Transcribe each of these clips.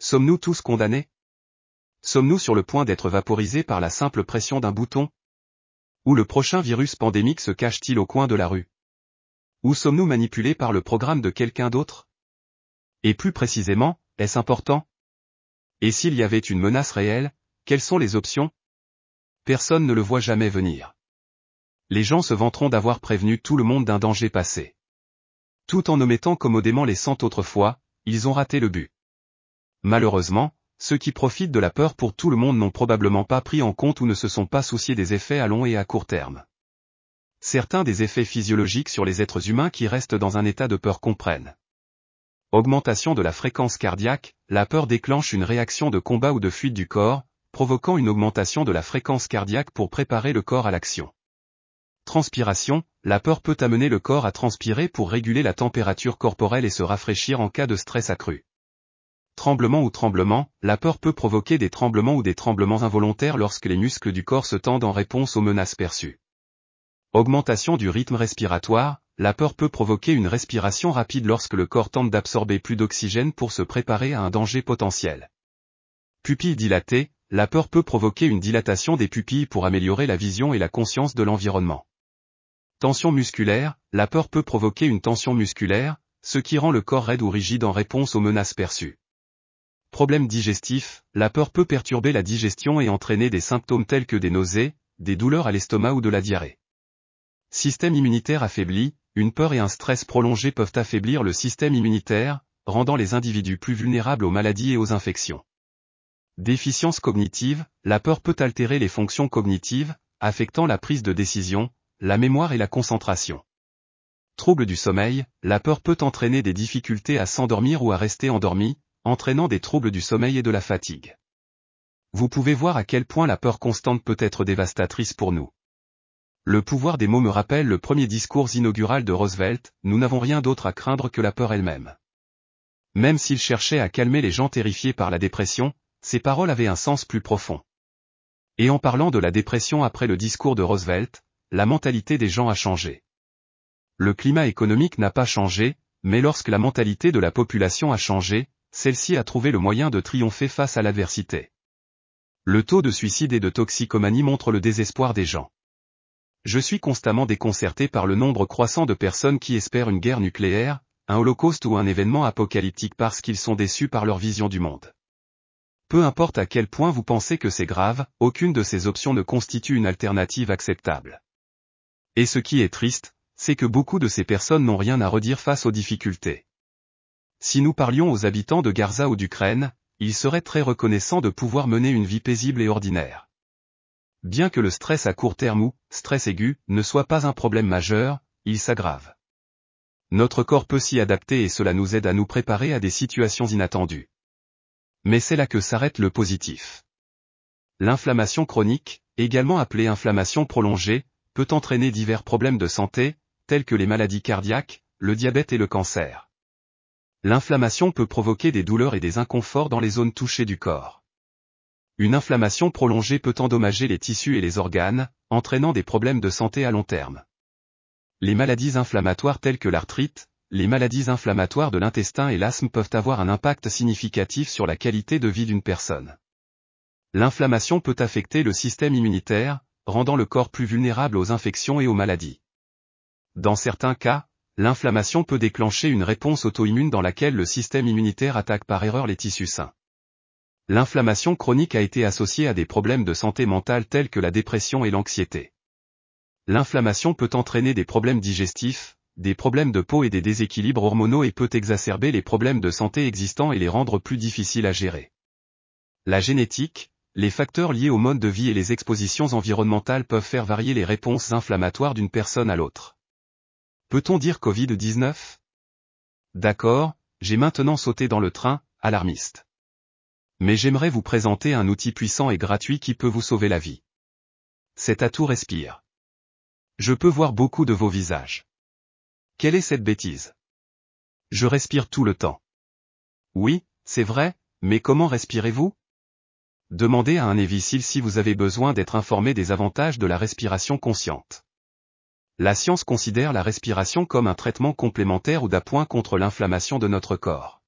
Sommes-nous tous condamnés? Sommes-nous sur le point d'être vaporisés par la simple pression d'un bouton? Où le prochain virus pandémique se cache-t-il au coin de la rue? Où sommes-nous manipulés par le programme de quelqu'un d'autre? Et plus précisément, est-ce important? Et s'il y avait une menace réelle, quelles sont les options? Personne ne le voit jamais venir. Les gens se vanteront d'avoir prévenu tout le monde d'un danger passé. Tout en omettant commodément les cent autres fois, ils ont raté le but. Malheureusement, ceux qui profitent de la peur pour tout le monde n'ont probablement pas pris en compte ou ne se sont pas souciés des effets à long et à court terme. Certains des effets physiologiques sur les êtres humains qui restent dans un état de peur comprennent. Augmentation de la fréquence cardiaque, la peur déclenche une réaction de combat ou de fuite du corps, provoquant une augmentation de la fréquence cardiaque pour préparer le corps à l'action. Transpiration, la peur peut amener le corps à transpirer pour réguler la température corporelle et se rafraîchir en cas de stress accru. Tremblement ou tremblement, la peur peut provoquer des tremblements ou des tremblements involontaires lorsque les muscles du corps se tendent en réponse aux menaces perçues. Augmentation du rythme respiratoire, la peur peut provoquer une respiration rapide lorsque le corps tente d'absorber plus d'oxygène pour se préparer à un danger potentiel. Pupille dilatée, la peur peut provoquer une dilatation des pupilles pour améliorer la vision et la conscience de l'environnement. Tension musculaire, la peur peut provoquer une tension musculaire, ce qui rend le corps raide ou rigide en réponse aux menaces perçues. Problème digestif, la peur peut perturber la digestion et entraîner des symptômes tels que des nausées, des douleurs à l'estomac ou de la diarrhée. Système immunitaire affaibli, une peur et un stress prolongés peuvent affaiblir le système immunitaire, rendant les individus plus vulnérables aux maladies et aux infections. Déficience cognitive, la peur peut altérer les fonctions cognitives, affectant la prise de décision, la mémoire et la concentration. Trouble du sommeil, la peur peut entraîner des difficultés à s'endormir ou à rester endormi, entraînant des troubles du sommeil et de la fatigue. Vous pouvez voir à quel point la peur constante peut être dévastatrice pour nous. Le pouvoir des mots me rappelle le premier discours inaugural de Roosevelt, nous n'avons rien d'autre à craindre que la peur elle-même. Même s'il cherchait à calmer les gens terrifiés par la dépression, ses paroles avaient un sens plus profond. Et en parlant de la dépression après le discours de Roosevelt, la mentalité des gens a changé. Le climat économique n'a pas changé, mais lorsque la mentalité de la population a changé, celle-ci a trouvé le moyen de triompher face à l'adversité. Le taux de suicide et de toxicomanie montre le désespoir des gens. Je suis constamment déconcerté par le nombre croissant de personnes qui espèrent une guerre nucléaire, un holocauste ou un événement apocalyptique parce qu'ils sont déçus par leur vision du monde. Peu importe à quel point vous pensez que c'est grave, aucune de ces options ne constitue une alternative acceptable. Et ce qui est triste, c'est que beaucoup de ces personnes n'ont rien à redire face aux difficultés. Si nous parlions aux habitants de Garza ou d'Ukraine, ils seraient très reconnaissants de pouvoir mener une vie paisible et ordinaire. Bien que le stress à court terme ou stress aigu ne soit pas un problème majeur, il s'aggrave. Notre corps peut s'y adapter et cela nous aide à nous préparer à des situations inattendues. Mais c'est là que s'arrête le positif. L'inflammation chronique, également appelée inflammation prolongée, peut entraîner divers problèmes de santé, tels que les maladies cardiaques, le diabète et le cancer. L'inflammation peut provoquer des douleurs et des inconforts dans les zones touchées du corps. Une inflammation prolongée peut endommager les tissus et les organes, entraînant des problèmes de santé à long terme. Les maladies inflammatoires telles que l'arthrite, les maladies inflammatoires de l'intestin et l'asthme peuvent avoir un impact significatif sur la qualité de vie d'une personne. L'inflammation peut affecter le système immunitaire, rendant le corps plus vulnérable aux infections et aux maladies. Dans certains cas, l'inflammation peut déclencher une réponse auto-immune dans laquelle le système immunitaire attaque par erreur les tissus sains. L'inflammation chronique a été associée à des problèmes de santé mentale tels que la dépression et l'anxiété. L'inflammation peut entraîner des problèmes digestifs, des problèmes de peau et des déséquilibres hormonaux et peut exacerber les problèmes de santé existants et les rendre plus difficiles à gérer. La génétique, les facteurs liés au mode de vie et les expositions environnementales peuvent faire varier les réponses inflammatoires d'une personne à l'autre. Peut-on dire Covid-19 D'accord, j'ai maintenant sauté dans le train, alarmiste. Mais j'aimerais vous présenter un outil puissant et gratuit qui peut vous sauver la vie. Cet atout respire. Je peux voir beaucoup de vos visages. Quelle est cette bêtise? Je respire tout le temps. Oui, c'est vrai, mais comment respirez-vous? Demandez à un évicile si vous avez besoin d'être informé des avantages de la respiration consciente. La science considère la respiration comme un traitement complémentaire ou d'appoint contre l'inflammation de notre corps.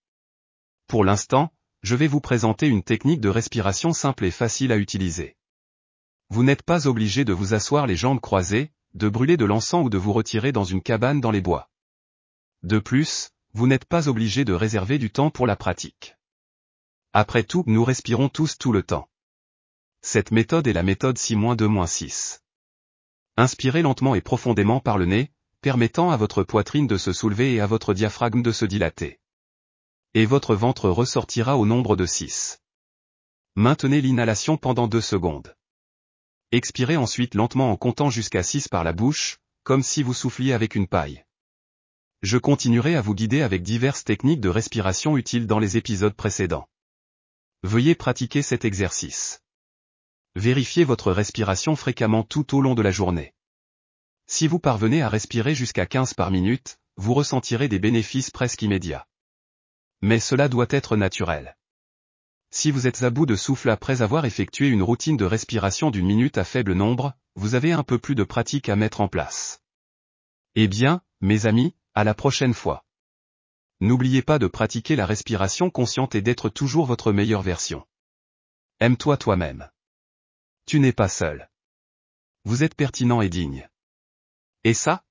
Pour l'instant, je vais vous présenter une technique de respiration simple et facile à utiliser. Vous n'êtes pas obligé de vous asseoir les jambes croisées, de brûler de l'encens ou de vous retirer dans une cabane dans les bois. De plus, vous n'êtes pas obligé de réserver du temps pour la pratique. Après tout, nous respirons tous tout le temps. Cette méthode est la méthode 6-2-6. Inspirez lentement et profondément par le nez, permettant à votre poitrine de se soulever et à votre diaphragme de se dilater. Et votre ventre ressortira au nombre de 6. Maintenez l'inhalation pendant 2 secondes. Expirez ensuite lentement en comptant jusqu'à 6 par la bouche, comme si vous souffliez avec une paille. Je continuerai à vous guider avec diverses techniques de respiration utiles dans les épisodes précédents. Veuillez pratiquer cet exercice. Vérifiez votre respiration fréquemment tout au long de la journée. Si vous parvenez à respirer jusqu'à 15 par minute, vous ressentirez des bénéfices presque immédiats. Mais cela doit être naturel. Si vous êtes à bout de souffle après avoir effectué une routine de respiration d'une minute à faible nombre, vous avez un peu plus de pratique à mettre en place. Eh bien, mes amis, à la prochaine fois. N'oubliez pas de pratiquer la respiration consciente et d'être toujours votre meilleure version. Aime-toi toi-même. Tu n'es pas seul. Vous êtes pertinent et digne. Et ça,